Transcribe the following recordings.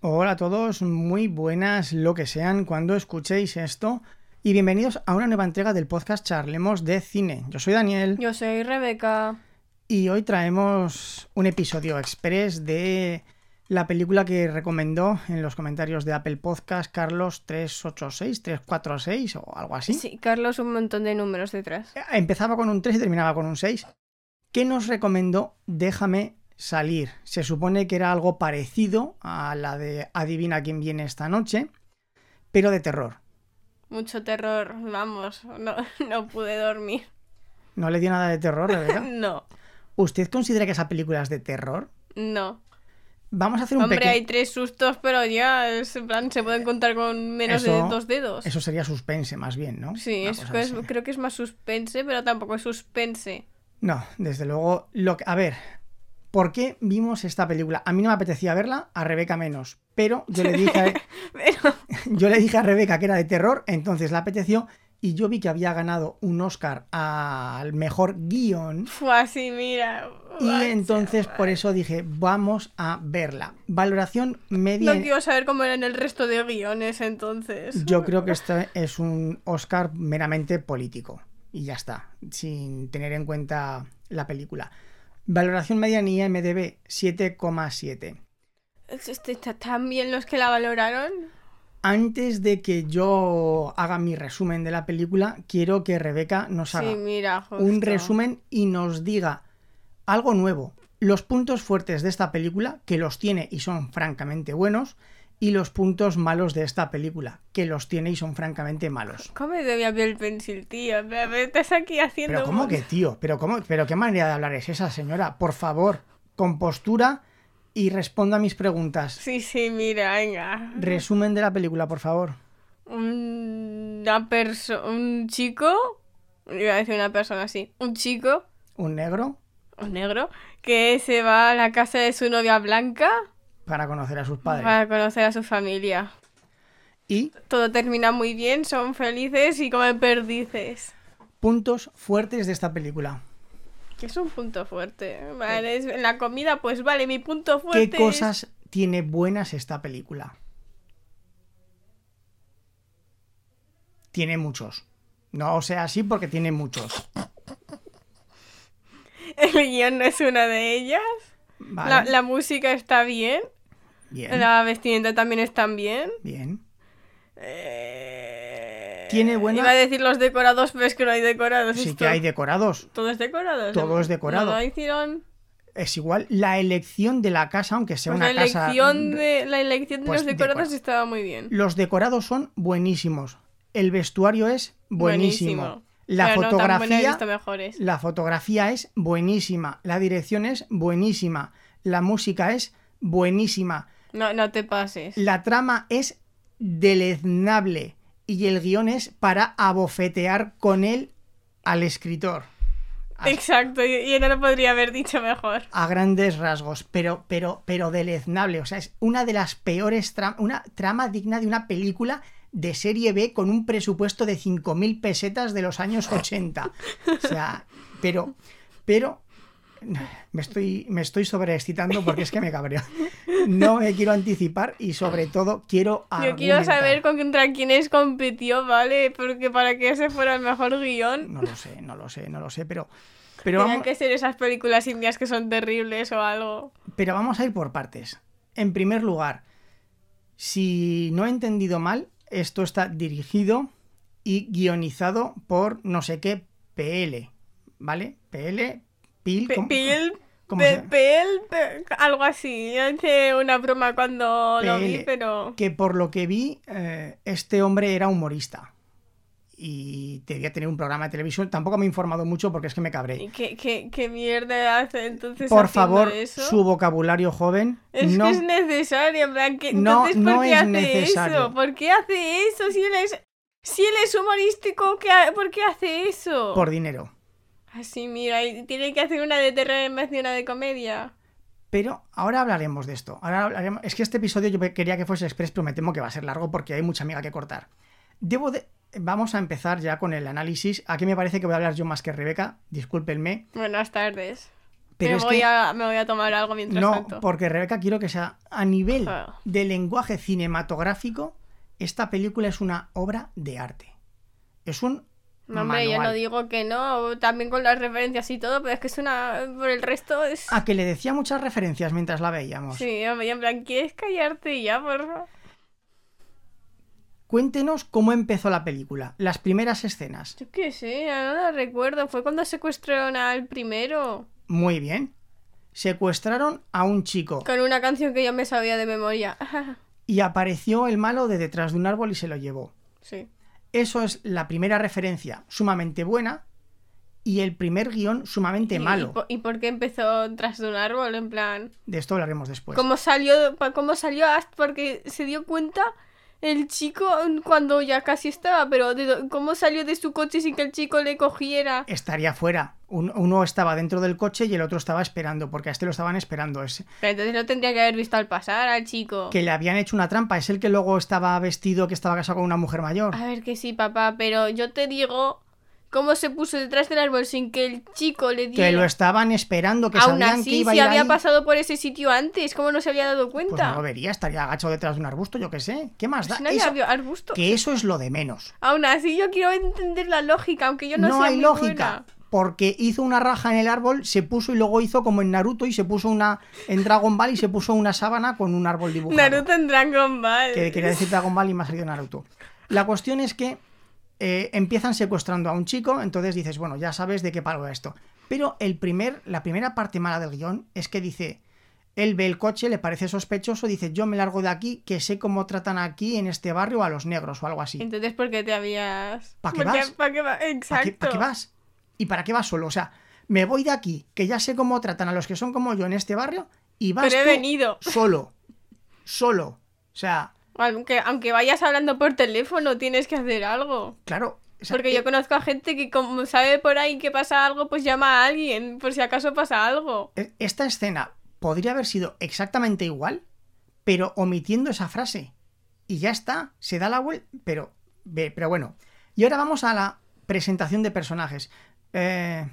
Hola a todos, muy buenas lo que sean cuando escuchéis esto y bienvenidos a una nueva entrega del podcast Charlemos de Cine. Yo soy Daniel Yo soy Rebeca. y hoy traemos un episodio express de la película que recomendó en los comentarios de Apple Podcast Carlos 386, 346 o algo así. Sí, Carlos, un montón de números detrás. Empezaba con un 3 y terminaba con un 6. ¿Qué nos recomendó Déjame salir? Se supone que era algo parecido a la de Adivina quién viene esta noche, pero de terror. Mucho terror, vamos, no, no pude dormir. ¿No le dio nada de terror, Rebeca? No, ¿Usted considera que esa película es de terror? no. Vamos a hacer un Hombre, pequeño... hay tres sustos, pero ya, es, en plan, se pueden contar con menos de dos dedos. Eso sería suspense, más bien, ¿no? Sí, es, es- creo que es más suspense, pero tampoco es suspense. No, desde luego. Lo que... A ver, ¿por qué vimos esta película? A mí no me apetecía verla, a Rebeca menos. Pero yo le dije a, Pero, yo le dije a Rebeca que era de terror, entonces la apeteció. Y yo vi que había ganado un Oscar al mejor guion. fue así, mira. Y entonces por eso dije, vamos a verla. Valoración media. No quiero saber cómo eran el resto de guiones, entonces. Yo creo que este es un Oscar meramente político. Y ya está, sin tener en cuenta la película. Valoración media en IMDB 7,7. Este, está tan bien los que la valoraron. Antes de que yo haga mi resumen de la película, quiero que Rebeca nos haga Sí, mira, justo. un resumen y nos diga algo nuevo. Los puntos fuertes de esta película, que los tiene y son francamente buenos, y los puntos malos de esta película, que los tiene y son francamente malos. ¿Cómo me había el pencil, tío? Me me estás aquí haciendo. Pero ¿cómo que tío? ¿Pero, cómo, ¿Pero qué manera de hablar es esa, señora? Por favor, con postura y responda a mis preguntas. Sí, sí, mira, venga. Resumen de la película, por favor. Una persona. Un chico. Iba a decir una persona así. Un chico, Un negro un negro, que se va a la casa de su novia blanca para conocer a sus padres. para conocer a su familia. Y Todo termina muy bien, son felices y comen perdices. puntos fuertes de esta película. Que es un punto fuerte. Vale, en la comida, pues vale, mi punto ¿Qué fuerte. es- cosas tiene buenas esta película? Tiene muchos. No sea así porque tiene muchos. El guion no es una de ellas. Vale. La, la música está bien. Bien. La vestimenta también está bien. Bien. Eh, Tiene buena- Iba a decir los decorados, pero es que no hay decorados. Sí esto- que hay decorados. Todo es decorado. Todo es decorado. No, no hicieron. Es igual la elección de la casa, aunque sea Pues una la casa. de, la elección de Pues los decorados decora- estaba muy bien. Los decorados son buenísimos. El vestuario es buenísimo. La Pero no fotografía, mejores. la fotografía es buenísima. La dirección es buenísima. La música es buenísima. No, no te pases. La trama es deleznable. Y el guion es para abofetear con él al escritor. A, Exacto, y, y no lo podría haber dicho mejor. a grandes rasgos. Pero, pero, pero deleznable. O sea, es una de las peores tramas. Una trama digna de una película de serie B con un presupuesto de 5.000 pesetas de los años 80. O sea, pero, pero, me estoy, me estoy sobreexcitando porque es que me cabreo. No me quiero anticipar y sobre todo quiero Yo quiero argumentar. saber contra quiénes compitió, ¿vale? Porque para que ese fuera el mejor guion, No lo sé, no lo sé, no lo sé, pero, pero, tenían vamos, que ser esas películas indias que son terribles o algo. pero vamos a ir por partes. En primer lugar, si no he entendido mal, esto está dirigido y guionizado por no sé qué PL, ¿vale? PL, PIL, ¿cómo- Pil, cómo pe- se- pel, pe- algo así. Yo hice una broma cuando lo vi, pero... que por lo que vi, eh, este hombre era humorista. Y debía tener un programa de televisión. Tampoco me he informado mucho porque es que me cabré. ¿y ¿Qué, qué, qué mierda hace entonces Por favor, eso? su vocabulario joven. Es no, que es necesario, en plan, que, No, entonces, ¿por no qué es hace necesario. eso? ¿Por qué hace eso? Si él es, si él es humorístico, ¿qué ha- ¿por qué hace eso? por dinero. Así, mira, y tiene que hacer una de terror en vez de una de comedia. Pero ahora hablaremos de esto. Ahora hablaremos... Es que este episodio yo quería que fuese express, pero me temo que va a ser largo porque hay mucha amiga que cortar. Debo de... Vamos a empezar ya con el análisis. Aquí me parece que voy a hablar yo más que Rebeca. Discúlpenme. Buenas tardes. Pero me, es voy que a, me voy a tomar algo mientras no, tanto. porque Rebeca quiero que sea a nivel Ah. de lenguaje cinematográfico, esta película es una obra de arte. Es un No, hombre, yo no digo que no, también con las referencias y todo, pero es que es una. Por el resto es. A que le decía muchas referencias mientras la veíamos. Sí, hombre, en plan, ¿quieres callarte ya, por favor? Cuéntenos cómo empezó la película, las primeras escenas. Yo qué sé, no la recuerdo. Fue cuando secuestraron al primero. Muy bien. Secuestraron a un chico Con una canción que yo me sabía de memoria. y apareció el malo de detrás de un árbol y se lo llevó. sí. Eso es la primera referencia sumamente buena y el primer guion sumamente ¿Y- malo. ¿Y, po- y por qué empezó tras de un árbol? En plan. De esto hablaremos después. ¿Cómo salió? ¿Cómo salió? Hasta porque se dio cuenta el chico cuando ya casi estaba, pero ¿cómo salió de su coche sin que el chico le cogiera? Estaría fuera. Un- uno estaba dentro del coche y el otro estaba esperando, porque a este lo estaban esperando. Es Pero entonces lo tendría que haber visto al pasar al chico. que le habían hecho una trampa. Es el que luego estaba vestido, que estaba casado con una mujer mayor. A ver que sí, papá, pero yo te digo cómo se puso detrás del árbol sin que el chico le diera. Que lo estaban esperando, que Aún sabían así, que iba si a ir había ahí. pasado por ese sitio antes, ¿cómo no se había dado Pues cuenta? no lo vería, estaría agachado detrás de un arbusto, yo qué sé. ¿Qué más da? Si no había Eso- habido arbusto. que eso es lo de menos. Aún así, yo quiero entender la lógica, aunque yo no, No, sea hay muy lógica. buena. Porque hizo una raja en el árbol, se puso y luego hizo como en Naruto y se puso una. En Dragon Ball y se puso una sábana con un árbol dibujado. Naruto en Dragon Ball. Que quería decir Dragon Ball y me ha salido Naruto. La cuestión es que eh, empiezan secuestrando a un chico, entonces dices, bueno, ya sabes de qué palo va esto. Pero el primer, la primera parte mala del guion es que dice. Él ve el coche, le parece sospechoso, dice yo me largo de aquí, que sé cómo tratan aquí en este barrio a los negros o algo así. Entonces, ¿por qué te habías...? ¿Pa' qué ¿Por vas? ¿Para qué vas? ¿Para Exacto. qué, pa' qué vas? ¿Y para qué vas solo? O sea, me voy de aquí, que ya sé cómo tratan a los que son como yo en este barrio, y vas Pero he tú venido. solo. Solo. O sea, Aunque, aunque vayas hablando por teléfono, tienes que hacer algo. claro. o sea, Porque eh, yo conozco a gente que como sabe por ahí que pasa algo, pues llama a alguien, por si acaso pasa algo. e- esta escena podría haber sido exactamente igual, pero omitiendo esa frase. Y ya está, se da la vuelta, pero, ve, pero bueno. Y ahora vamos a la presentación de personajes. Eh,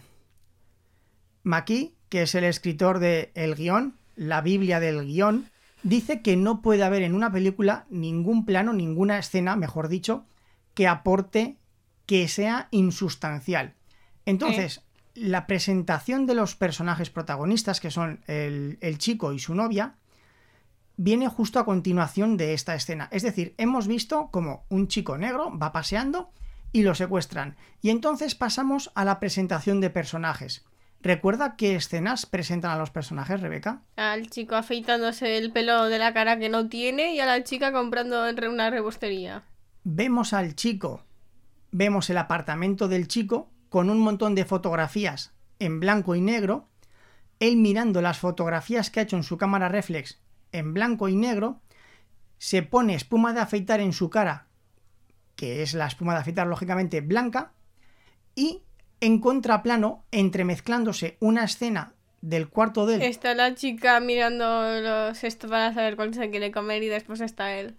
Maki, que es el escritor de El guion, la Biblia del guion, dice que no puede haber en una película ningún plano, ninguna escena, mejor dicho, que aporte que sea insustancial. Entonces, la presentación de los personajes protagonistas, que son el, el chico y su novia, viene justo a continuación de esta escena. Es decir, hemos visto como un chico negro va paseando y lo secuestran. Y entonces pasamos a la presentación de personajes. ¿Recuerda qué escenas presentan a los personajes, Rebeca? Al chico afeitándose el pelo de la cara que no tiene y a la chica comprando en una rebostería. Vemos al chico, vemos el apartamento del chico con un montón de fotografías en blanco y negro, él mirando las fotografías que ha hecho en su cámara reflex en blanco y negro, se pone espuma de afeitar en su cara, que es la espuma de afeitar lógicamente blanca, y en contraplano, entremezclándose una escena del cuarto de él Está la chica mirando los esto para saber cuál se quiere comer y después está él.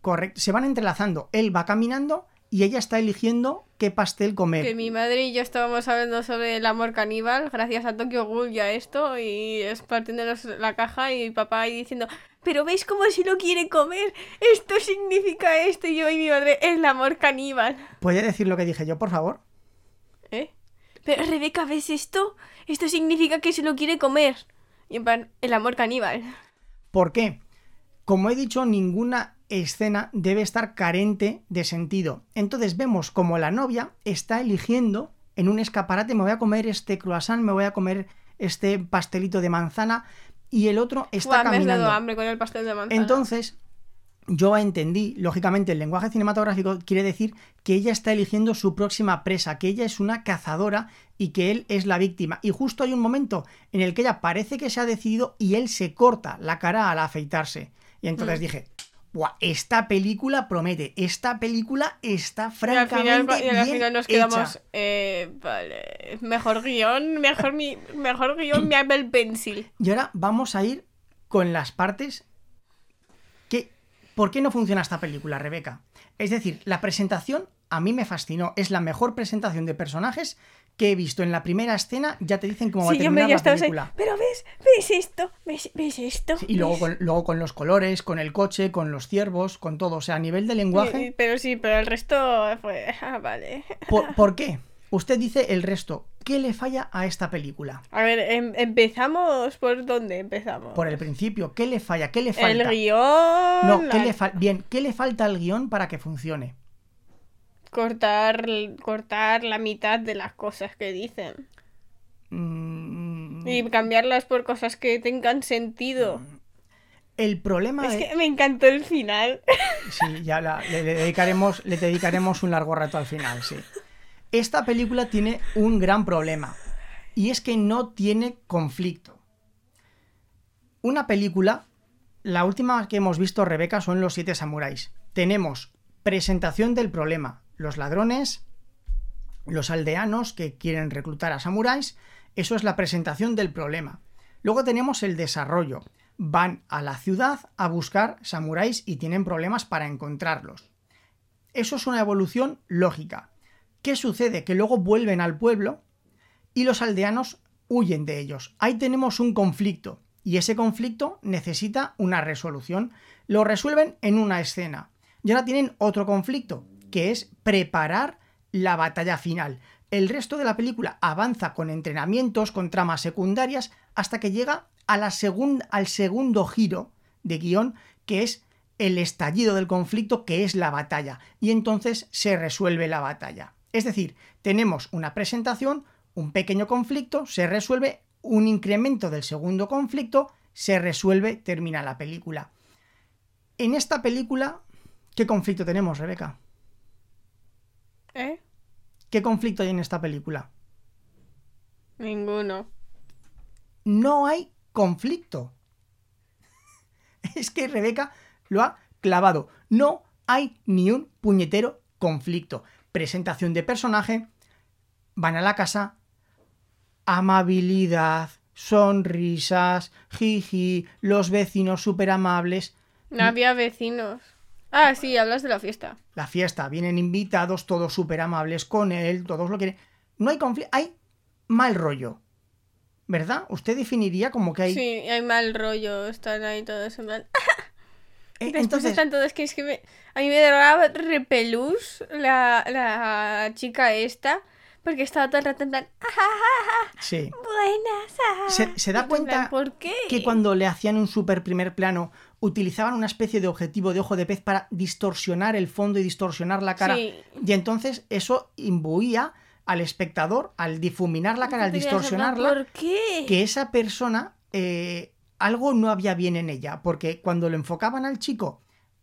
correcto, se van entrelazando, él va caminando y ella está eligiendo qué pastel comer. Que mi madre y yo estábamos hablando sobre el amor caníbal gracias a Tokyo Ghoul y a esto y es partiéndonos la caja y papá ahí diciendo pero veis cómo si lo quiere comer esto significa esto y yo y mi madre el amor caníbal ¿Puede decir lo que dije yo, por favor? ¿eh? Pero Rebeca ves esto esto significa que se lo quiere comer y en plan el amor caníbal ¿Por qué? Como he dicho, ninguna escena debe estar carente de sentido. Entonces vemos como la novia está eligiendo en un escaparate, me voy a comer este croissant, me voy a comer este pastelito de manzana, y el otro está Buah, me has caminando. dado hambre con el pastel de manzana Entonces, yo entendí, lógicamente, el lenguaje cinematográfico quiere decir que ella está eligiendo su próxima presa, que ella es una cazadora y que él es la víctima. Y justo hay un momento en el que ella parece que se ha decidido y él se corta la cara al afeitarse. Y entonces Mm. dije, Buah, esta película promete, esta película está y al final, francamente y al final nos hecha. quedamos eh, vale mejor guion mejor mi mejor guion mi Apple Pencil Y ahora vamos a ir con las partes. ¿Por qué no funciona esta película, Rebeca? Es decir, la presentación a mí me fascinó. Es la mejor presentación de personajes que he visto en la primera escena ya te dicen cómo va a Sí, yo me terminar la ahí, película. Pero ves, ves esto, ves, ves esto. Sí, y luego con, luego con los colores, con el coche, con los ciervos, con todo. O sea, a nivel de Sí, lenguaje. Pero sí, pero el resto fue. Ah, vale. ¿Por, por qué? Usted dice el resto. ¿Qué le falla a esta película? A ver, em- empezamos por dónde empezamos. Por el principio, ¿qué le falla? ¿Qué le falta? el guion. No, ¿qué la- le fal- Bien, ¿qué le falta al guion para que funcione? cortar, cortar la mitad de las cosas que dicen. Mm, Y cambiarlas por cosas que tengan sentido. el problema Es es... que me encantó el final. Sí, ya la- le, le dedicaremos, le dedicaremos un largo rato al final, sí. Esta película tiene un gran problema. Y es que no tiene conflicto. Una película, la última que hemos visto, Rebeca, son Los Siete Samuráis. Tenemos presentación del problema. Los ladrones, los aldeanos que quieren reclutar a samuráis. Eso es la presentación del problema. Luego tenemos el desarrollo. Van a la ciudad a buscar samuráis y tienen problemas para encontrarlos. Eso es una evolución lógica. ¿Qué sucede? Que luego vuelven al pueblo y los aldeanos huyen de ellos. Ahí tenemos un conflicto y ese conflicto necesita una resolución. Lo resuelven en una escena. Y ahora tienen otro conflicto, que es preparar la batalla final. El resto de la película avanza con entrenamientos, con tramas secundarias, hasta que llega al segundo giro de guion, que es el estallido del conflicto, que es la batalla. Y entonces se resuelve la batalla. Es decir, tenemos una presentación, un pequeño conflicto, se resuelve, un incremento del segundo conflicto, se resuelve, termina la película. En esta película, ¿qué conflicto tenemos, Rebeca? ¿Eh? ¿Qué conflicto hay en esta película? Ninguno. No hay conflicto. Es que Rebeca lo ha clavado. No hay ni un puñetero conflicto. Presentación de personaje, van a la casa, amabilidad, sonrisas, jiji, los vecinos súper amables. No había vecinos. Ah, sí, hablas de la fiesta. La fiesta, vienen invitados, todos súper amables con él, todos lo quieren. No hay conflicto, hay mal rollo. ¿Verdad? Usted definiría como que hay... Sí, hay mal rollo. Están ahí todos en plan. Eh, Después entonces, están todos que es que me- a mí me daba repelús la, la chica esta. Porque estaba todo el rato en plan. "Ah, sí. Buenas. ah". Se, se da plan, cuenta ¿Por qué? que cuando le hacían un super primer plano utilizaban una especie de objetivo de ojo de pez para distorsionar el fondo y distorsionar la cara. Sí. Y entonces eso imbuía al espectador, al difuminar la cara, al distorsionarla, ¿Por qué? que esa persona eh, algo no había bien en ella, porque cuando lo enfocaban al chico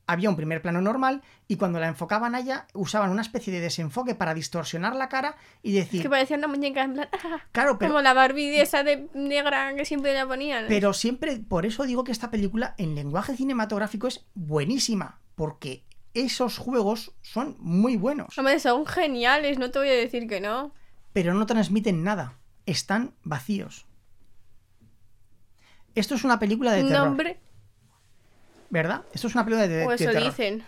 había un primer plano normal y cuando la enfocaban a ella usaban una especie de desenfoque para distorsionar la cara y Es decir, que parecía una muñeca en plan. "Ah", claro, pero, Como la Barbie esa de negra que siempre la ponían. pero siempre, por eso digo que esta película en lenguaje cinematográfico es buenísima, porque esos juegos son muy buenos, Hombre, son geniales, no te voy a decir que no. pero no transmiten nada, están vacíos. Esto es una película de terror, Nombre, ¿verdad? Esto es una película de, o de eso terror. dicen.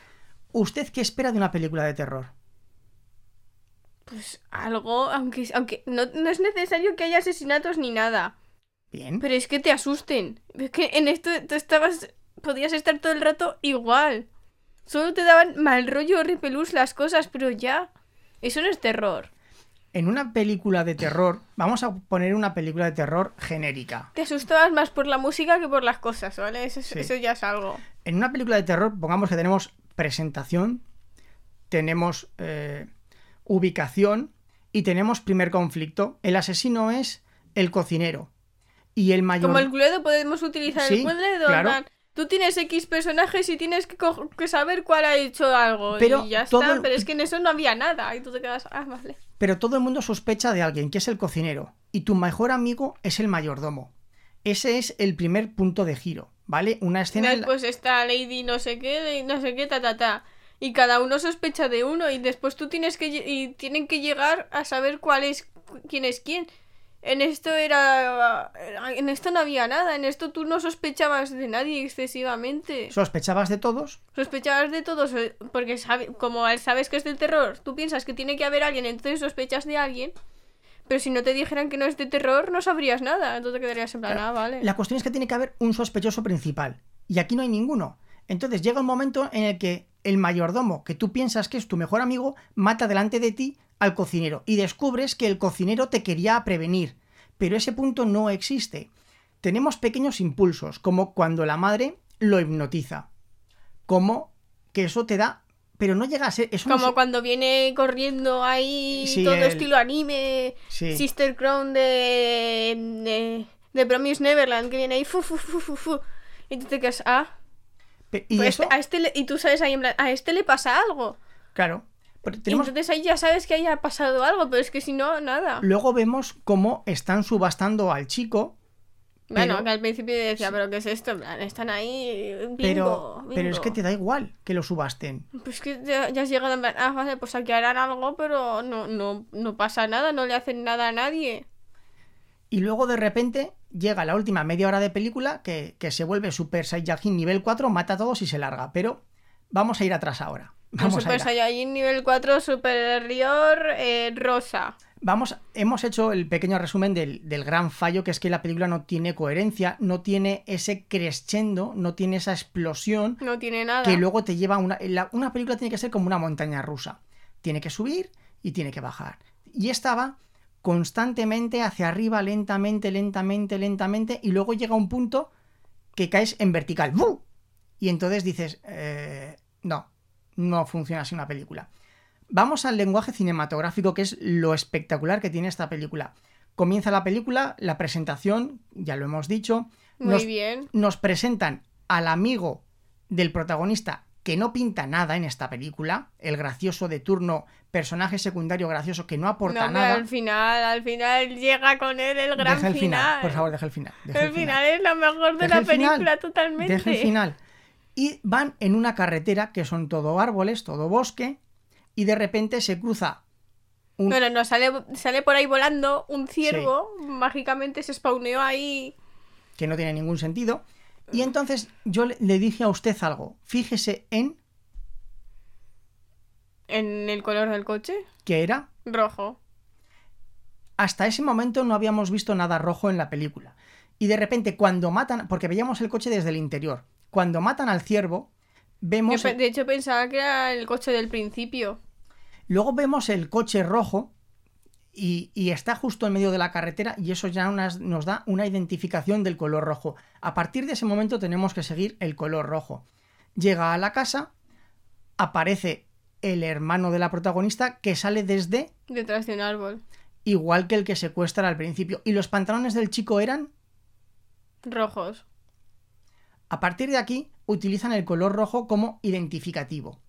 ¿Usted qué espera de una película de terror? Pues algo, aunque, aunque no, no es necesario que haya asesinatos ni nada. Bien. Pero es que te asusten. Es que en esto tú estabas. Podías estar todo el rato igual. Solo te daban mal rollo o repelús las cosas, pero ya. Eso no es terror. En una película de terror, vamos a poner una película de terror genérica. Te asustabas más por la música que por las cosas, ¿vale? Eso, Sí. eso ya es algo. En una película de terror, pongamos que tenemos presentación, tenemos eh, ubicación y tenemos primer conflicto. El asesino es el cocinero. Y el mayor... Como el Cluedo podemos utilizar Sí, el Cluedo. claro. Tú tienes X personajes y tienes que, que saber cuál ha hecho algo. Pero y ya todo está. el- Pero es que en eso no había nada. Y tú te quedas. Ah, vale. Pero todo el mundo sospecha de alguien, que es el cocinero. Y tu mejor amigo es el mayordomo. Ese es el primer punto de giro, ¿vale? Una escena... en la- Después está Lady no sé qué, no sé qué, ta ta ta. Y cada uno sospecha de uno y después tú tienes que y tienen que llegar a saber cuál es quién es quién. En esto era en esto no había nada, en esto tú no sospechabas de nadie excesivamente. ¿Sospechabas de todos? Sospechabas de todos eh, porque sabe, como sabes que es del terror, tú piensas que tiene que haber alguien, entonces sospechas de alguien. Pero si no te dijeran que no es de terror, no sabrías nada. Entonces te quedarías en plan, Claro, ah, vale. La cuestión es que tiene que haber un sospechoso principal. Y aquí no hay ninguno. Entonces llega un momento en el que el mayordomo, que tú piensas que es tu mejor amigo, mata delante de ti al cocinero. Y descubres que el cocinero te quería prevenir. Pero ese punto no existe. Tenemos pequeños impulsos, como cuando la madre lo hipnotiza. Como que eso te da. Pero no llega a ser. Eso Como cuando viene corriendo ahí Sí, todo el- estilo anime, Sí. Sister Crown de, de, de Promise Neverland, que viene ahí, fu, fu, fu, fu, fu. Y tú te quedas, ah, Y pues eso, a este le- y tú sabes ahí en plan, a este le pasa algo. claro. Tenemos entonces ahí ya sabes que haya pasado algo, pero es que si no, nada. Luego vemos cómo están subastando al chico, Bueno, pero- que al principio decía, pero ¿qué es esto? Están ahí, bingo, pero, pero es que te da igual que lo subasten. Pues que ya, ya has llegado plan, ah, vale, pues aquí harán algo, pero no, no, no pasa nada, no le hacen nada a nadie. Y luego de repente llega la última media hora de película que, que se vuelve Super Saiyajin nivel 4, mata a todos y se larga. Pero vamos a ir atrás ahora. Vamos a Super ir a- Saiyajin nivel 4 superior eh, rosa. Vamos, hemos hecho el pequeño resumen del, del gran fallo, que es que la película no tiene coherencia, no tiene ese crescendo, no tiene esa explosión No tiene nada. que luego te lleva a una... la- una película tiene que ser como una montaña rusa. Tiene que subir y tiene que bajar. Y esta va constantemente hacia arriba, lentamente, lentamente, lentamente, y luego llega un punto que caes en vertical. ¡Bu! Y entonces dices, eh, no, no funciona así una película. Vamos al lenguaje cinematográfico, que es lo espectacular que tiene esta película. Comienza la película, la presentación, ya lo hemos dicho. Muy nos- bien. nos presentan al amigo del protagonista que no pinta nada en esta película, el gracioso de turno, personaje secundario gracioso que no aporta No, pero nada. al final, al final llega con él el gran Deja el final, final. por favor, deja el final. deja el final es lo mejor de Deja la final, película totalmente. Deja el final. Y van en una carretera que son todo árboles, todo bosque, y de repente se cruza un, Bueno, no, sale, sale por ahí volando un ciervo, mágicamente se spawneó ahí. que no tiene ningún sentido. Y entonces yo le, le dije a usted algo. Fíjese en En el color del coche, que era rojo. hasta ese momento no habíamos visto nada rojo en la película. Y de repente cuando matan, porque veíamos el coche desde el interior, cuando matan al ciervo, Yo vemos, pe- de hecho pensaba que era el coche del principio. luego vemos el coche rojo y, y está justo en medio de la carretera y eso ya unas- nos da una identificación del color rojo. A partir de ese momento tenemos que seguir el color rojo. Llega a la casa, aparece el hermano de la protagonista que sale desde Detrás de un árbol. igual que el que secuestra al principio. Y los pantalones del chico eran Rojos. A partir de aquí, utilizan el color rojo como identificativo.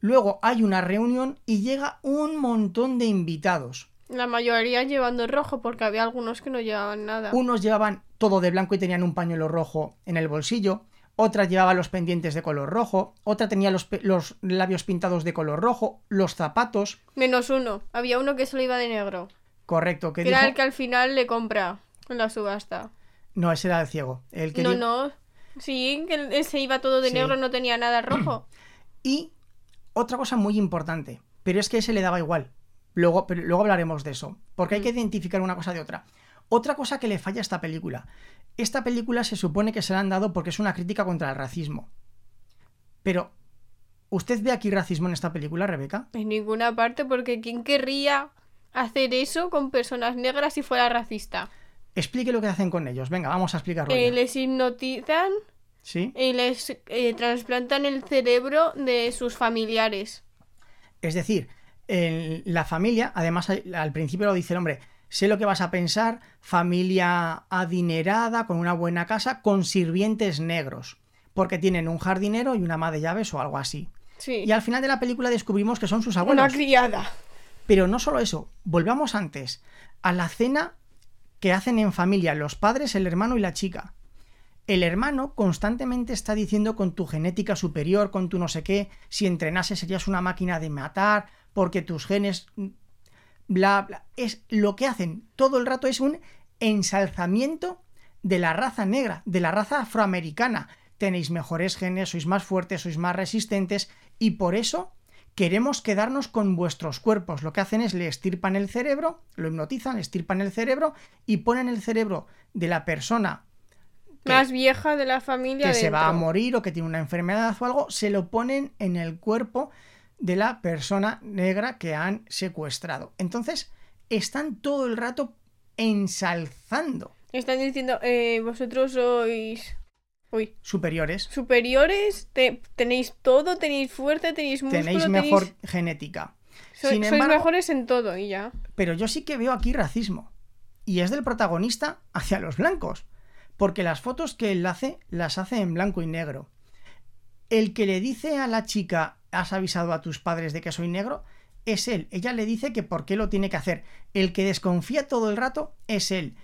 Luego hay una reunión y llega un montón de invitados. La mayoría llevando rojo porque había algunos que no llevaban nada. Unos llevaban todo de blanco y tenían un pañuelo rojo en el bolsillo. Otra llevaba los pendientes de color rojo. Otra tenía los, los labios pintados de color rojo. Los zapatos. Menos uno. Había uno que solo iba de negro. Correcto. Que era dijo- el que al final le compra en la subasta. No, ese era el ciego. El que No, di- no. Sí, que ese iba todo de Sí. negro, no tenía nada rojo. Y otra cosa muy importante, pero es que ese le daba igual. Luego, pero luego hablaremos de eso, porque hay que identificar una cosa de otra. Otra cosa que le falla a esta película. Esta película se supone que se la han dado porque es una crítica contra el racismo. Pero, ¿usted ve aquí racismo en esta película, Rebeca? En ninguna parte, porque ¿quién querría hacer eso con personas negras si fuera racista? Explique lo que hacen con ellos. Venga, vamos a explicarlo. Eh, les hipnotizan ¿Sí? y les eh, trasplantan el cerebro de sus familiares. Es decir, en la familia, además al principio lo dice el hombre, sé lo que vas a pensar, familia adinerada, con una buena casa, con sirvientes negros, porque tienen un jardinero y una ama de llaves o algo así. Sí. Y al final de la película descubrimos que son sus Una abuelos. criada. Pero no solo eso, volvamos antes, a la cena que hacen en familia los padres, el hermano y la chica. El hermano constantemente está diciendo con tu genética superior, con tu no sé qué, si entrenases serías una máquina de matar, porque tus genes... Bla, bla. Es lo que hacen todo el rato es un ensalzamiento de la raza negra, de la raza afroamericana. Tenéis mejores genes, sois más fuertes, sois más resistentes y por eso queremos quedarnos con vuestros cuerpos. Lo que hacen es le estirpan el cerebro, lo hipnotizan, le estirpan el cerebro y ponen el cerebro de la persona que- Más vieja de la familia. que se va a morir o que tiene una enfermedad o algo, se lo ponen en el cuerpo de la persona negra que han secuestrado. Entonces, están todo el rato ensalzando Están diciendo, eh, vosotros sois. Uy. superiores. Superiores, te- tenéis todo, tenéis fuerza, tenéis músculo, Tenéis mejor genética. sois, Sin sois embargo- mejores en todo y ya. Pero yo sí que veo aquí racismo. Y es del protagonista hacia los blancos. Porque las fotos que él hace, las hace en blanco y negro. El que le dice a la chica, has avisado a tus padres de que soy negro, es él. Ella le dice que por qué lo tiene que hacer. El que desconfía todo el rato es él.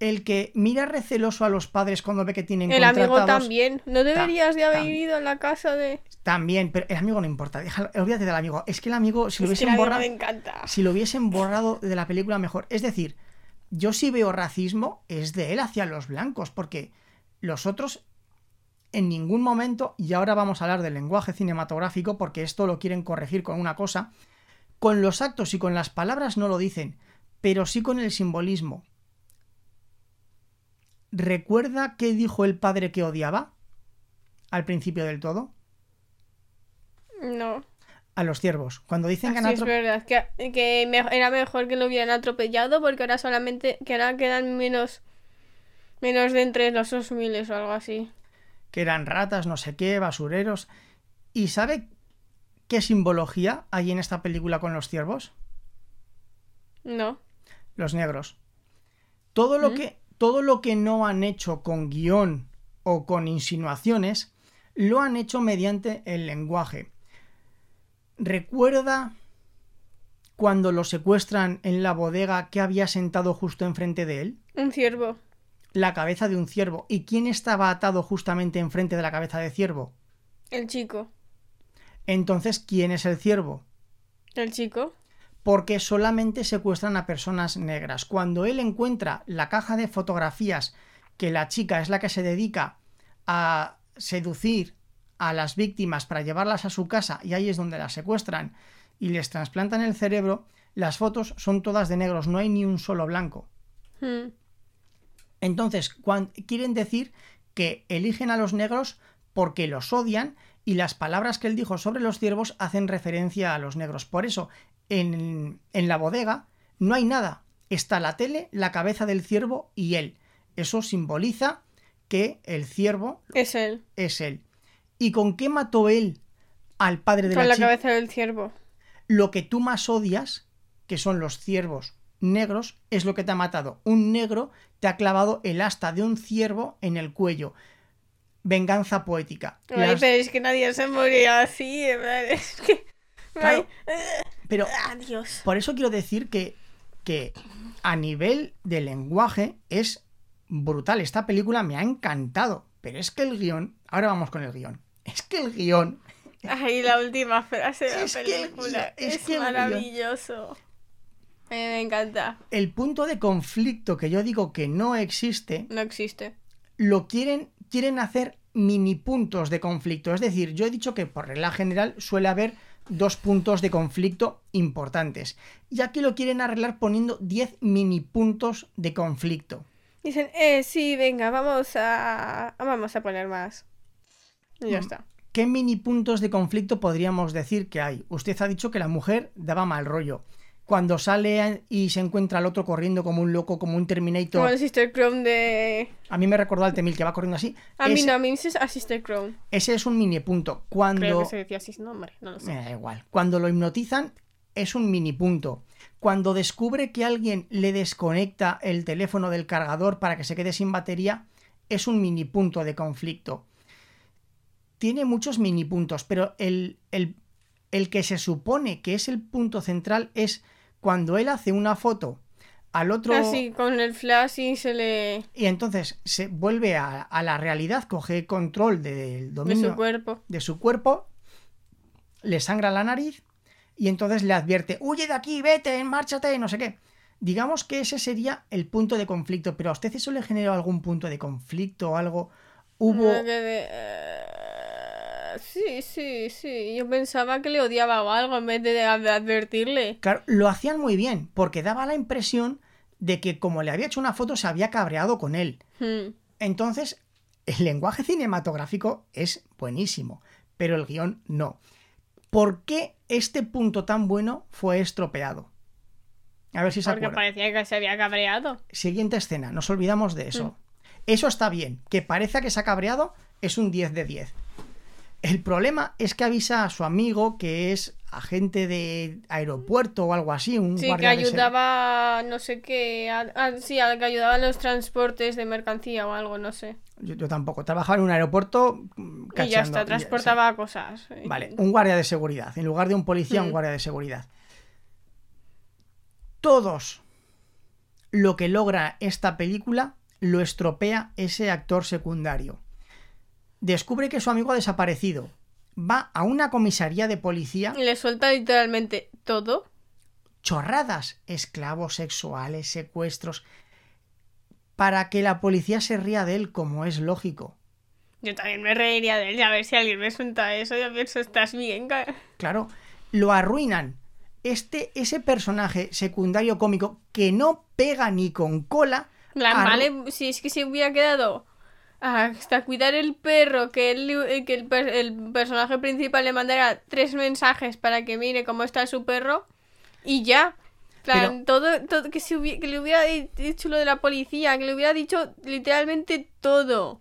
El que mira receloso a los padres cuando ve que tienen El amigo también. ¿No deberías de haber ido a la casa de.? También, pero el amigo no importa. déjalo- olvídate del amigo. Es que el amigo, si lo Es que hubiesen borrado. me encanta. si lo hubiesen borrado de la película mejor. Es decir, yo sí veo racismo, es de él hacia los blancos, porque los otros en ningún momento, y ahora vamos a hablar del lenguaje cinematográfico, porque esto lo quieren corregir con una cosa, con los actos y con las palabras no lo dicen, pero sí con el simbolismo. ¿Recuerda qué dijo el padre que odiaba al principio del todo? No. A los ciervos. Cuando dicen que han Sí, es verdad. Que, que me- era mejor que lo hubieran atropellado porque ahora solamente. Que ahora quedan menos. Menos de entre los dos miles o algo así. Que eran ratas, no sé qué, basureros. ¿Y sabe qué simbología hay en esta película con los ciervos? No. Los negros. Todo lo, ¿Mm? que, todo lo que no han hecho con guion o con insinuaciones, lo han hecho mediante el lenguaje. ¿Recuerda cuando lo secuestran en la bodega que había sentado justo enfrente de él? Un ciervo. La cabeza de un ciervo. ¿Y quién estaba atado justamente enfrente de la cabeza de ciervo? El chico. Entonces, ¿quién es el ciervo? El chico. porque solamente secuestran a personas negras. Cuando él encuentra la caja de fotografías que la chica es la que se dedica a seducir a las víctimas para llevarlas a su casa y ahí es donde las secuestran y les trasplantan el cerebro, las fotos son todas de negros, no hay ni un solo blanco. Hmm. Entonces, quieren decir que eligen a los negros porque los odian y las palabras que él dijo sobre los ciervos hacen referencia a los negros. Por eso, en, en la bodega no hay nada. Está la tele, la cabeza del ciervo y él. Eso simboliza que el ciervo Es él. es él. ¿Y con qué mató él al padre de Con la cabeza del ciervo. Lo que tú más odias, que son los ciervos negros, es lo que te ha matado. Un negro te ha clavado el asta de un ciervo en el cuello. Venganza poética. Ay, Las- pero es que nadie se moría así. Es que. Claro. Pero Adiós. por eso quiero decir que, que a nivel de lenguaje es brutal. Esta película me ha encantado. Pero es que el guion. Ahora vamos con el guion. Es que el guion. Ay, la última frase de la Es que el película. es que maravilloso. Mí me encanta. El punto de conflicto que yo digo que no existe. No existe. lo quieren, quieren hacer mini puntos de conflicto. Es decir, yo he dicho que por regla general suele haber dos puntos de conflicto importantes. Y aquí lo quieren arreglar poniendo 10 mini puntos de conflicto. Dicen, eh, sí, venga, vamos a. Vamos a poner más. Y ya Mm. está. ¿Qué mini puntos de conflicto podríamos decir que hay? Usted ha dicho que la mujer daba mal rollo. Cuando sale y se encuentra al otro corriendo como un loco, como un Como Terminator. el Sister Crown de. A mí me recordó al Temil que va corriendo así. A mí Ese- no, a mí es a Sister Crown. Ese es un mini punto. Cuando. Creo que se decía así su nombre, no lo sé. Me da igual. Cuando lo hipnotizan es un mini punto. Cuando descubre que alguien le desconecta el teléfono del cargador para que se quede sin batería, es un mini punto de conflicto. Tiene muchos mini puntos, pero el, el- el que se supone que es el punto central es cuando él hace una foto al otro Así, con el flash y se le. y entonces se vuelve a, a la realidad, coge control del de dominio su cuerpo. de su cuerpo, le sangra la nariz y entonces le advierte, huye de aquí, vete, márchate, no sé qué. Digamos que ese sería el punto de conflicto, pero a usted eso le generó algún punto de conflicto o algo. Hubo... No, que de- sí, sí, sí. Yo pensaba que le odiaba o algo en vez de, advertirle. Claro, lo hacían muy bien, porque daba la impresión de que como le había hecho una foto se había cabreado con él. Hmm. Entonces, el lenguaje cinematográfico es buenísimo, pero el guion no. ¿Por qué este punto tan bueno fue estropeado? A ver si se Porque acuerda. parecía que se había cabreado. Siguiente escena, nos olvidamos de eso. Eso está bien, que parezca que se ha cabreado es un 10 de 10. El problema es que avisa a su amigo que es agente de aeropuerto o algo así, un Sí, que guardia de se- ayudaba, no sé qué. a- a- sí, a- que ayudaba en los transportes de mercancía o algo, no sé. Yo, yo tampoco, trabajaba en un aeropuerto mm, y ya está, transportaba cosas. Vale, un guardia de seguridad, en lugar de un policía, un Mm. guardia de seguridad. Todos lo que logra esta película lo estropea ese actor secundario. Descubre que su amigo ha desaparecido. Va a una comisaría de policía Y le suelta literalmente todo. chorradas, esclavos sexuales, secuestros, para que la policía se ría de él como es lógico. Yo también me reiría de él. y A ver si alguien me suelta eso. Yo pienso, estás bien. ca-". Claro, lo arruinan. Este, ese personaje secundario cómico que no pega ni con cola. Vale, si es que se hubiera quedado hasta cuidar el perro, que, eh, que el, per- el personaje principal le mandara tres mensajes para que mire cómo está su perro y ya. Todo, todo que, se que le hubiera di- dicho lo de la policía, que le hubiera dicho literalmente todo.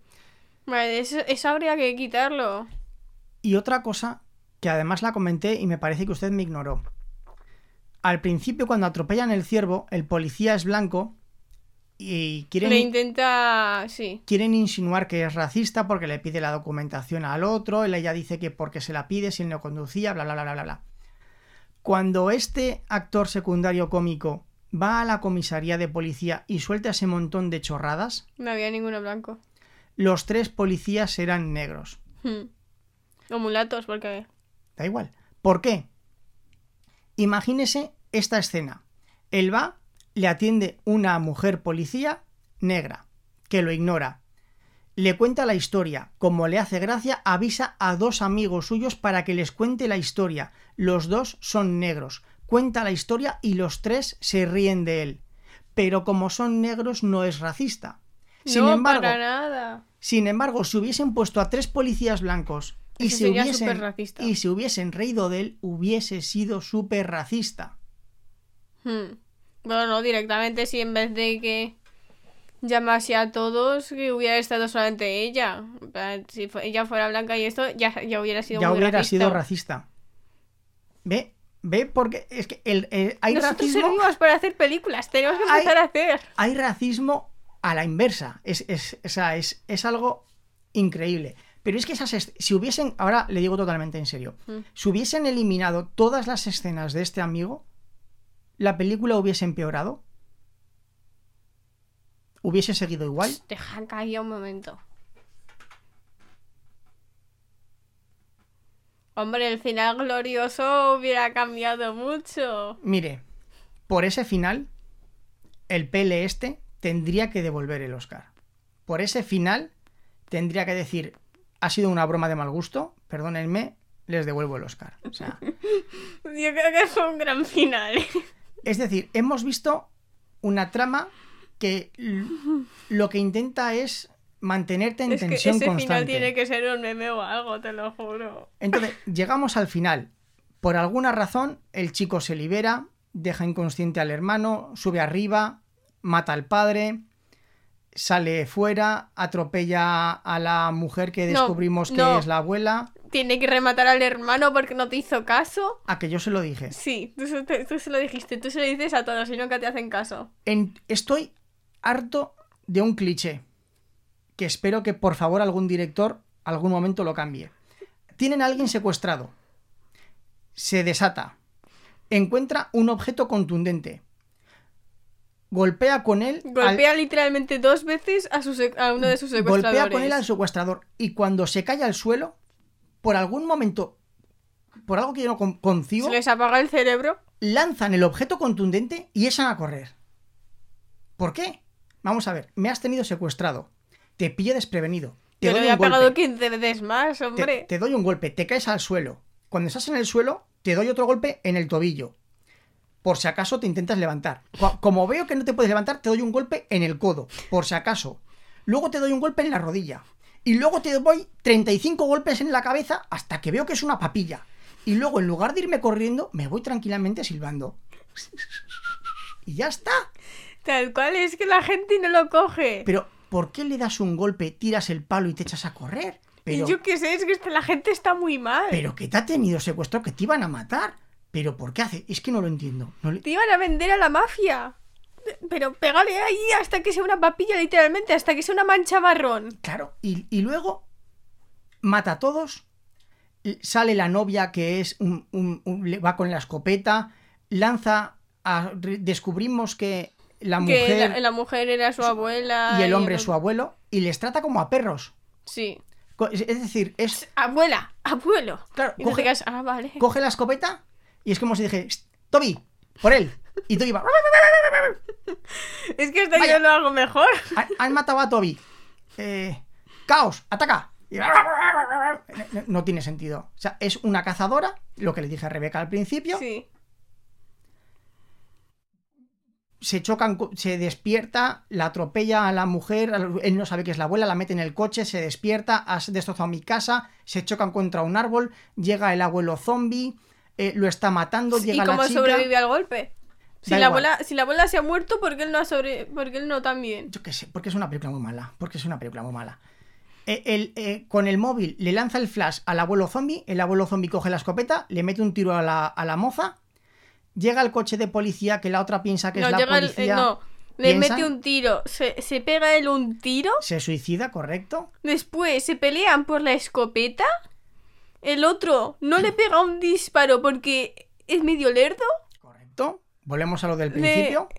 Vale, eso, eso habría que quitarlo. Y otra cosa que además la comenté y me parece que usted me ignoró. Al principio, cuando atropellan el ciervo, el policía es blanco y quieren, Le intenta. Sí. quieren insinuar que es racista porque le pide la documentación al otro, él ella dice que porque se la pide si él no conducía, bla, bla, bla, bla, bla, bla. Cuando este actor secundario cómico va a la comisaría de policía y suelta ese montón de chorradas, No había ninguno blanco. los tres policías eran negros. Hmm. O mulatos, porque. Da igual. ¿Por qué? Imagínese esta escena. Él va, le atiende una mujer policía negra, que lo ignora. Le cuenta la historia. Como le hace gracia, avisa a dos amigos suyos para que les cuente la historia. Los dos son negros. Cuenta la historia y los tres se ríen de él. Pero como son negros no es racista. Sin no, embargo, para nada. sin embargo, si hubiesen puesto a tres policías blancos y se, hubiesen, y se hubiesen reído de él, hubiese sido súper racista. Hmm. Bueno, no, directamente si en vez de que llamase a todos, que hubiera estado solamente ella. Si ella fuera blanca y esto, ya, ya hubiera sido ya muy hubiera racista. sido racista. ¿Ve? ¿Ve? Porque es que el, el- hay, Nosotros racismo, servimos para hacer películas, tenemos que Hay- empezar a hacer. hay racismo a la inversa. Es, es, o sea, es, es algo increíble. Pero es que esas si hubiesen, ahora le digo totalmente en serio, Mm. si hubiesen eliminado todas las escenas de este amigo, la película hubiese empeorado. Hubiese seguido igual. Deja caer un momento. Hombre, el final glorioso hubiera cambiado mucho. Mire, por ese final, el PL este tendría que devolver el Oscar. Por ese final, tendría que decir, ha sido una broma de mal gusto, perdónenme, les devuelvo el Oscar. O sea, Yo creo que fue un gran final. Es decir, hemos visto una trama que lo que intenta es mantenerte en Es que tensión ese constante. final tiene que ser un meme o algo, te lo juro. Entonces, llegamos al final. Por alguna razón, el chico se libera, deja inconsciente al hermano, sube arriba, mata al padre, sale fuera, atropella a la mujer que No, descubrimos que no. es la abuela. Tiene que rematar al hermano porque no te hizo caso. A que yo se lo dije. Sí, tú, se- tú se lo dijiste, tú se lo dices a todos y nunca te hacen caso. En- estoy harto de un cliché. Que espero que por favor algún director algún momento lo cambie. Tienen a alguien secuestrado. Se desata. Encuentra un objeto contundente. Golpea con él. al- Golpea literalmente dos veces a, su sec- a uno de sus secuestradores. golpea con él al secuestrador. Y cuando se cae al suelo, por algún momento, por algo que yo no con- concibo, Se les apaga el cerebro. lanzan el objeto contundente y echan a correr. ¿Por qué? Vamos a ver, me has tenido secuestrado. Te pillo desprevenido. te le doy un golpe. pegado 15 veces más, te, hombre. te doy un golpe, te caes al suelo. Cuando estás en el suelo, te doy otro golpe en el tobillo. Por si acaso te intentas levantar. Como veo que no te puedes levantar, te doy un golpe en el codo. Por si acaso. Luego te doy un golpe en la rodilla. Y luego te doy 35 golpes en la cabeza hasta que veo que es una papilla. Y luego, en lugar de irme corriendo, me voy tranquilamente silbando. Y ya está. Tal cual, es que la gente no lo coge. Pero, ¿por qué le das un golpe, tiras el palo y te echas a correr? Pero, Y yo qué sé, es que la gente está muy mal. pero que te ha tenido secuestrado, que te iban a matar. Pero ¿por qué hace? Es que no lo entiendo. No le- Te iban a vender a la mafia. Pero pégale ahí hasta que sea una papilla, literalmente, hasta que sea una mancha marrón. Claro, y, y luego mata a todos. Sale la novia que es un, un- va con la escopeta. Lanza. a- descubrimos que la Que mujer la, la mujer era su abuela. y el hombre su abuelo. Y les trata como a perros. Sí. Es decir, es. Abuela, abuelo. Claro, Y no ah, vale. Coge la escopeta. Y es como si dije. "Shh, Toby, por él. Y Toby va. Es que hasta Vaya. yo lo hago mejor. Han, han matado a Toby. Eh, caos, ataca. No, no tiene sentido. O sea, es una cazadora, lo que le dije a Rebeca al principio. Sí. Se chocan, se despierta, la atropella a la mujer. Él no sabe que es la abuela, la mete en el coche, se despierta, has destrozado mi casa. Se chocan contra un árbol. Llega el abuelo zombie, eh, lo está matando. ¿Y Llega la cómo chica. sobrevive al golpe? Si la, abuela, si la abuela se ha muerto, ¿por qué él no ha sobre... ¿Por qué él no también? Yo qué sé, porque es una película muy mala. Porque es una película muy mala. Eh, el, eh, con el móvil le lanza el flash al abuelo zombie. El abuelo zombie coge la escopeta, le mete un tiro a la, a la moza. Llega el coche de policía que la otra piensa que no, es la llega el- eh, policía. no, le piensan- mete un tiro, se, se pega él un tiro, Se suicida, correcto. después se pelean por la escopeta, el otro no le pega un disparo porque es medio lerdo, Correcto. Volvemos a lo del Le- principio.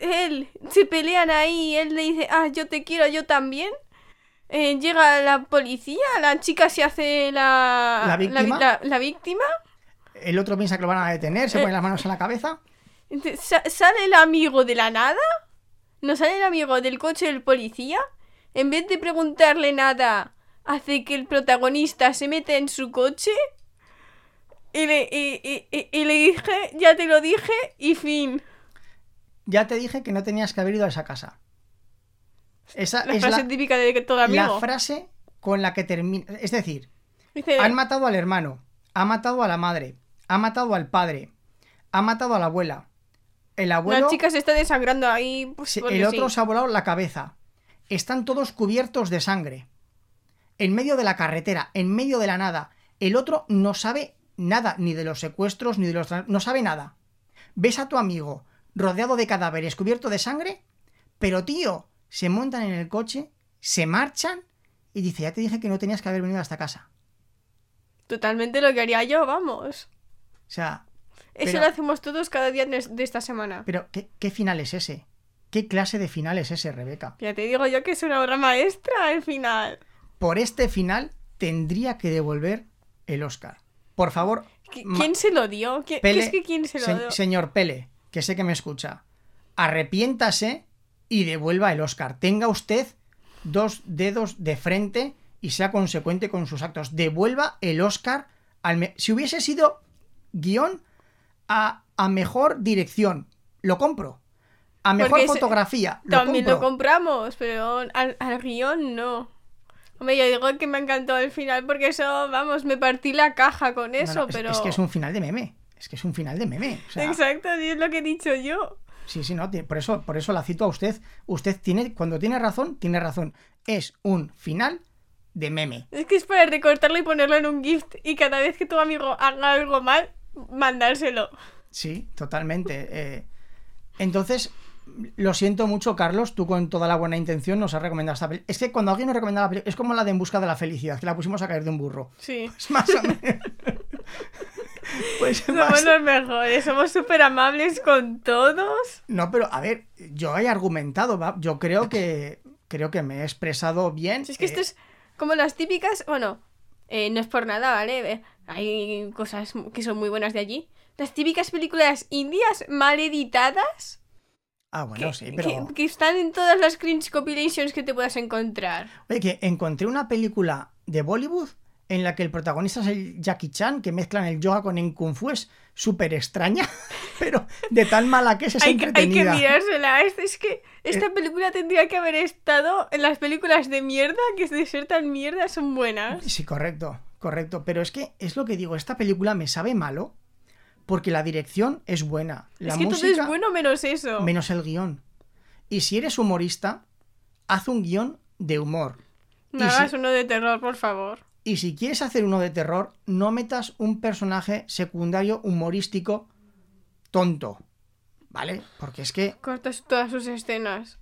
él, se pelean ahí, él le dice, ah, yo te quiero, yo también. Eh, llega la policía, la chica se hace la, ¿La víctima? la- la víctima. El otro piensa que lo van a detener, se Eh. pone las manos en la cabeza. ¿Sale el amigo de la nada? ¿No sale el amigo del coche del policía? En vez de preguntarle nada, hace que el protagonista se meta en su coche y le, y, y- y- le dije, ya te lo dije, y fin. Ya te dije que no tenías que haber ido a esa casa. Esa La es frase la, típica de todo la amigo. frase con la que termina. Es decir, Dice, Han matado al hermano, ha matado a la madre, ha matado al padre, ha matado a la abuela. El abuelo, la chica se está desangrando ahí. Pues, el otro sí. se ha volado la cabeza. Están todos cubiertos de sangre. En medio de la carretera, en medio de la nada. El otro no sabe nada, ni de los secuestros, ni de los... No sabe nada. Ves a tu amigo rodeado de cadáveres, cubierto de sangre, pero tío, se montan en el coche, se marchan y dice, ya te dije que no tenías que haber venido a esta casa. Totalmente lo que haría yo, vamos. O sea, Eso Pero- lo hacemos todos cada día de esta semana. Pero, ¿qué, qué final es ese? ¿Qué clase de final es ese, Rebeca? Ya te digo yo que es una obra maestra al final. Por este final tendría que devolver el Oscar. Por favor, ¿Qui- ma- ¿Quién se lo dio? ¿Qui- Pele- ¿Qué es que quién se lo se- dio? señor Pele, que sé que me escucha, arrepiéntase y devuelva el Oscar. Tenga usted dos dedos de frente y sea consecuente con sus actos. Devuelva el Oscar al... si hubiese sido guion a, a mejor dirección, lo compro. A mejor Porque fotografía, lo También compro. lo compramos, pero al, al guion no. Hombre, yo digo que me encantó el final porque eso, vamos, me partí la caja con eso, no, es, pero... es que es un final de meme. Es que es un final de meme. o sea, Exacto, y es lo que he dicho yo. sí, sí, no. Por eso, por eso la cito a usted. Usted tiene, cuando tiene razón, tiene razón. Es un final de meme. Es que es para recortarlo y ponerlo en un gift y cada vez que tu amigo haga algo mal, mandárselo. Sí, totalmente. eh. entonces, lo siento mucho, Carlos. Tú con toda la buena intención nos has recomendado esta película. Es que cuando alguien nos recomienda la película, es como la de En busca de la felicidad, que la pusimos a caer de un burro. Sí. Es más o menos. pues Somos más- los mejores, somos súper amables con todos. No, pero a ver, yo he argumentado, ¿va? yo creo que creo que me he expresado bien. Si es que eh, esto es como las típicas, bueno, eh, no es por nada, ¿vale? Hay cosas que son muy buenas de allí. Las típicas películas indias mal editadas. Ah, bueno, que, sí, pero... que- que están en todas las cringe compilations que te puedas encontrar. Oye, que encontré una película de Bollywood en la que el protagonista es el Jackie Chan, que mezclan el yoga con el kung fu, es súper extraña, pero de tal mala que es, es Hay, que- hay que entretenida. mirársela. Es, es que esta película tendría que haber estado en las películas de mierda, que de ser tan mierda son buenas. Sí, correcto, correcto. Pero es que es lo que digo, esta película me sabe malo porque la dirección es buena. La es que música, todo es bueno menos eso. menos el guion. Y si eres humorista, haz un guion de humor. No si- hagas uno de terror, por favor. Y si quieres hacer uno de terror, no metas un personaje secundario humorístico tonto. ¿Vale? Porque es que Cortas todas sus escenas.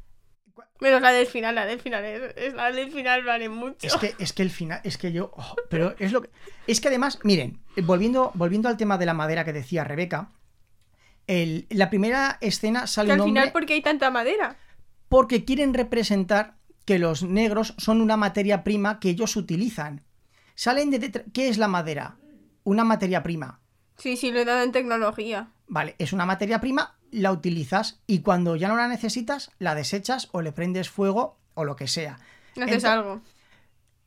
Menos la del final, la del final es, es- la del final vale mucho. Es que, es que el final, es que yo. oh, pero es lo que. Es que además, miren, volviendo, volviendo al tema de la madera que decía Rebeca, el- la primera escena sale Que al un hombre final, ¿por qué hay tanta madera? porque quieren representar que los negros son una materia prima que ellos utilizan. Salen de detrás. ¿Qué es la madera? Una materia prima. Sí, sí, lo he dado en tecnología. Vale, es una materia prima, la utilizas y cuando ya no la necesitas, la desechas o le prendes fuego o lo que sea. Haces algo.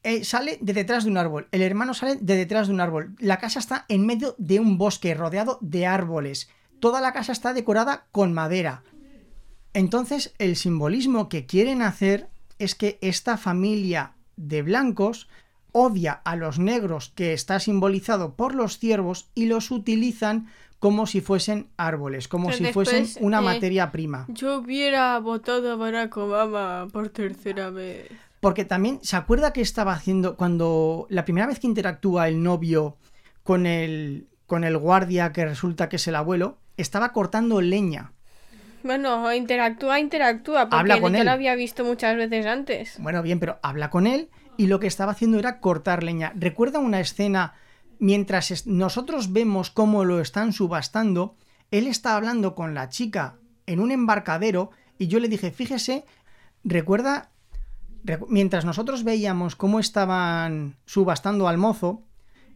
Eh, sale de detrás de un árbol, el hermano sale de detrás de un árbol, la casa está en medio de un bosque rodeado de árboles, toda la casa está decorada con madera. Entonces, el simbolismo que quieren hacer es que esta familia de blancos odia a los negros que está simbolizado por los ciervos y los utilizan como si fuesen árboles, como Pero si después, fuesen una eh, materia prima. Yo hubiera votado a Barack Obama por tercera vez. Porque también, ¿se acuerda que estaba haciendo cuando la primera vez que interactúa el novio con el, con el guardia que resulta que es el abuelo? Estaba cortando leña. Bueno, interactúa, interactúa, porque Habla con yo él. lo había visto muchas veces antes. Bueno, bien, pero habla con él y lo que estaba haciendo era cortar leña. ¿Recuerda una escena mientras nosotros vemos cómo lo están subastando? Él está hablando con la chica en un embarcadero y yo le dije, fíjese, recuerda, recu- mientras nosotros veíamos cómo estaban subastando al mozo,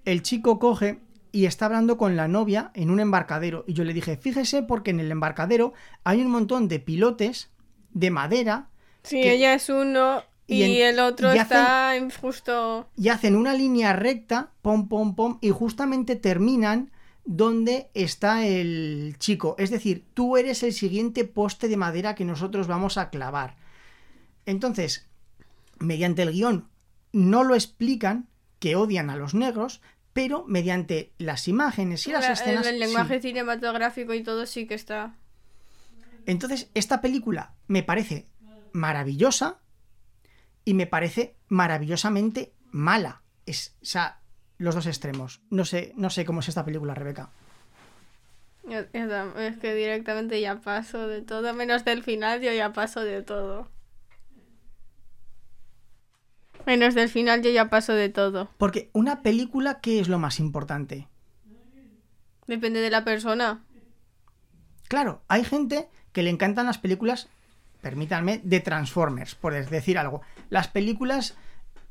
el chico coge y está hablando con la novia en un embarcadero. Y yo le dije, fíjese porque en el embarcadero hay un montón de pilotes de madera Sí, que- ella es uno y, y en- el otro y está en justo... y hacen una línea recta, pom, pom, pom, y justamente terminan donde está el chico. Es decir, tú eres el siguiente poste de madera que nosotros vamos a clavar. Entonces, mediante el guion, no lo explican que odian a los negros, pero mediante las imágenes y las La- escenas... el, sí. lenguaje cinematográfico y todo sí que está. Entonces, esta película me parece maravillosa y me parece maravillosamente mala. Es, o sea, los dos extremos. No sé, no sé cómo es esta película, Rebeca. Es que directamente ya paso de todo, menos del final, yo ya paso de todo. Menos del final, yo ya paso de todo. Porque una película, ¿qué es lo más importante? Depende de la persona. Claro, hay gente que le encantan las películas, permítanme, de Transformers, por decir algo. Las películas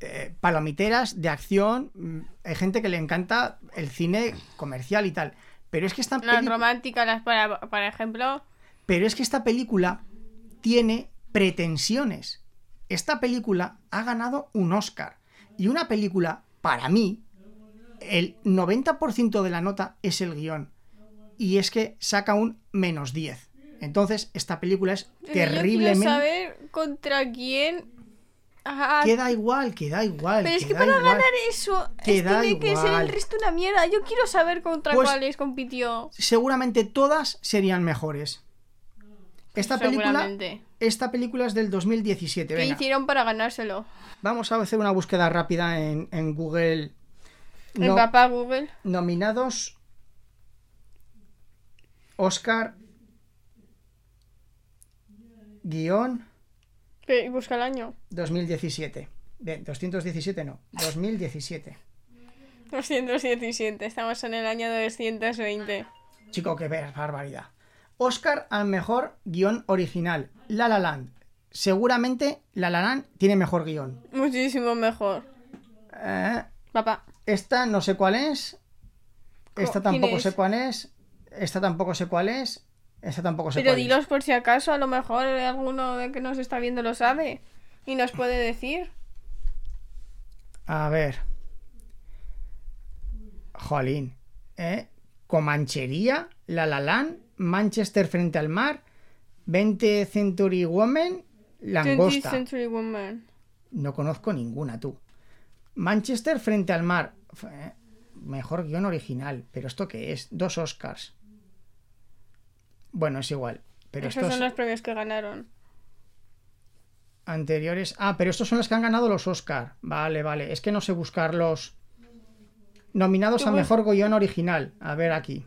eh, palomiteras de acción, mm, hay gente que le encanta el cine comercial y tal. Pero es que esta Las película... románticas, las para, por ejemplo. Pero es que esta película tiene pretensiones. Esta película ha ganado un Oscar. Y una película, para mí, el 90% de la nota es el guion. Y es que saca un menos 10. Entonces, esta película es Pero Yo quiero terriblemente... saber contra quién. Queda igual, queda igual. pero es que queda para igual. ganar eso, es- Que da tiene que ser el resto una mierda. Yo quiero saber contra Pues- cuáles compitió. Seguramente todas serían mejores. Esta película, esta película es del 2017. ¿Qué venga. hicieron para ganárselo? Vamos a hacer una búsqueda rápida en, en Google. Papá Google. nominados Oscar guion Busca el año. 2017. De 217 no, 2017. 217. Estamos en el año 220. Chico, qué barbaridad. Oscar al mejor guion original. La La Land. Seguramente La La Land tiene mejor guion. Muchísimo mejor. Eh, Papá. esta no sé cuál es. Esta ¿Quién tampoco es? sé cuál es. Esta tampoco sé cuál es. Esa tampoco sé Pero dilos por si acaso, a lo mejor alguno de que nos está viendo lo sabe y nos puede decir. A ver. Jolín. ¿Eh? Comanchería, La La Land, Manchester frente al mar, 20 Century Woman, 20th Langosta. Century Woman. No conozco ninguna, tú. Manchester frente al mar. Eh, Mejor guion original. ¿Pero esto qué es? Dos Oscars. Bueno, es igual. Pero Esos estos son los premios que ganaron. anteriores... Ah, pero estos son los que han ganado los Oscar. Vale, vale. Es que no sé buscarlos. Nominados a mejor guion original. A ver aquí.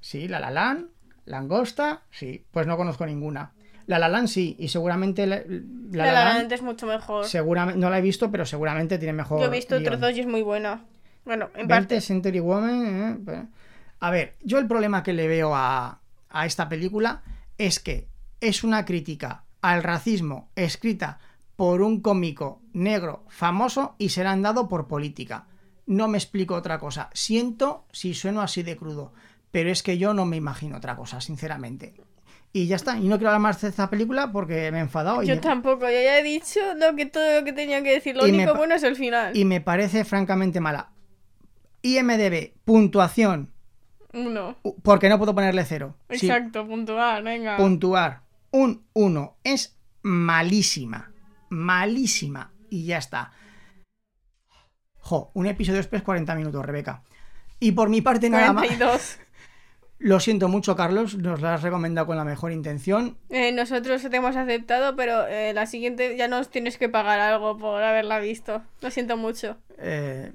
Sí, La La Land, Langosta, sí. Pues no conozco ninguna. La La Land sí, y seguramente La La, La, La La Land Land es mucho mejor. seguramente no la he visto, pero seguramente tiene mejor. Yo he visto guion. otros dos y es muy buena. Bueno, en 20 parte. Century Woman. eh, pues. A ver, yo el problema que le veo a, a esta película es que es una crítica al racismo escrita por un cómico negro famoso y se la han dado por política. No me explico otra cosa. Siento si sueno así de crudo, pero es que yo no me imagino otra cosa, sinceramente. Y ya está, y no quiero hablar más de esta película porque me he enfadado y Yo me- tampoco, yo ya he dicho lo que todo lo que tenía que decir. Lo Y único bueno es el final. y me parece francamente mala. IMDB, puntuación, Uno. U- Porque no puedo ponerle cero. Sí, Exacto, puntual, venga. puntuar un 1 es malísima. Malísima. Y ya está. Jo, un episodio después 40 minutos, Rebeca. Y por mi parte nada más. 42. Lo siento mucho, Carlos. Nos la has recomendado con la mejor intención. Eh, nosotros te hemos aceptado, pero eh, la siguiente ya nos tienes que pagar algo por haberla visto. Lo siento mucho. Eh,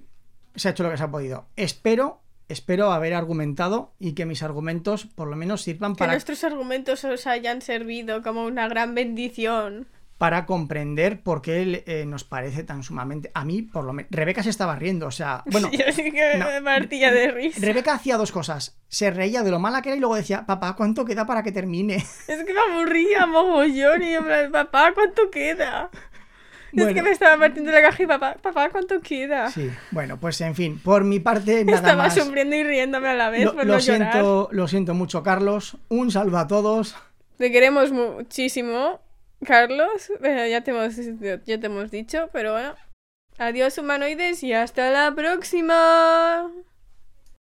se ha hecho lo que se ha podido. Espero, espero haber argumentado y que mis argumentos por lo menos sirvan Que para nuestros argumentos os hayan servido como una gran bendición. para comprender por qué él, eh, nos parece tan sumamente. A mí, por lo menos. Rebeca se estaba riendo, o sea. Bueno, Yo sí que no. me partía de risa. Rebeca hacía dos cosas. Se reía de lo mala que era y luego decía, papá, ¿cuánto queda para que termine? Es que me aburría mogollón y yo papá, ¿cuánto queda? Es que Bueno. me estaba partiendo la caja y papá, papá, ¿cuánto queda? Sí, bueno, pues en fin, por mi parte, nada Estaba más. sufriendo y riéndome a la vez Lo, por lo no llorar. siento, lo siento mucho, Carlos. Un saludo a todos. Te queremos muchísimo, Carlos. Pero ya te hemos, ya te hemos dicho, pero bueno. Adiós, humanoides, y hasta la próxima.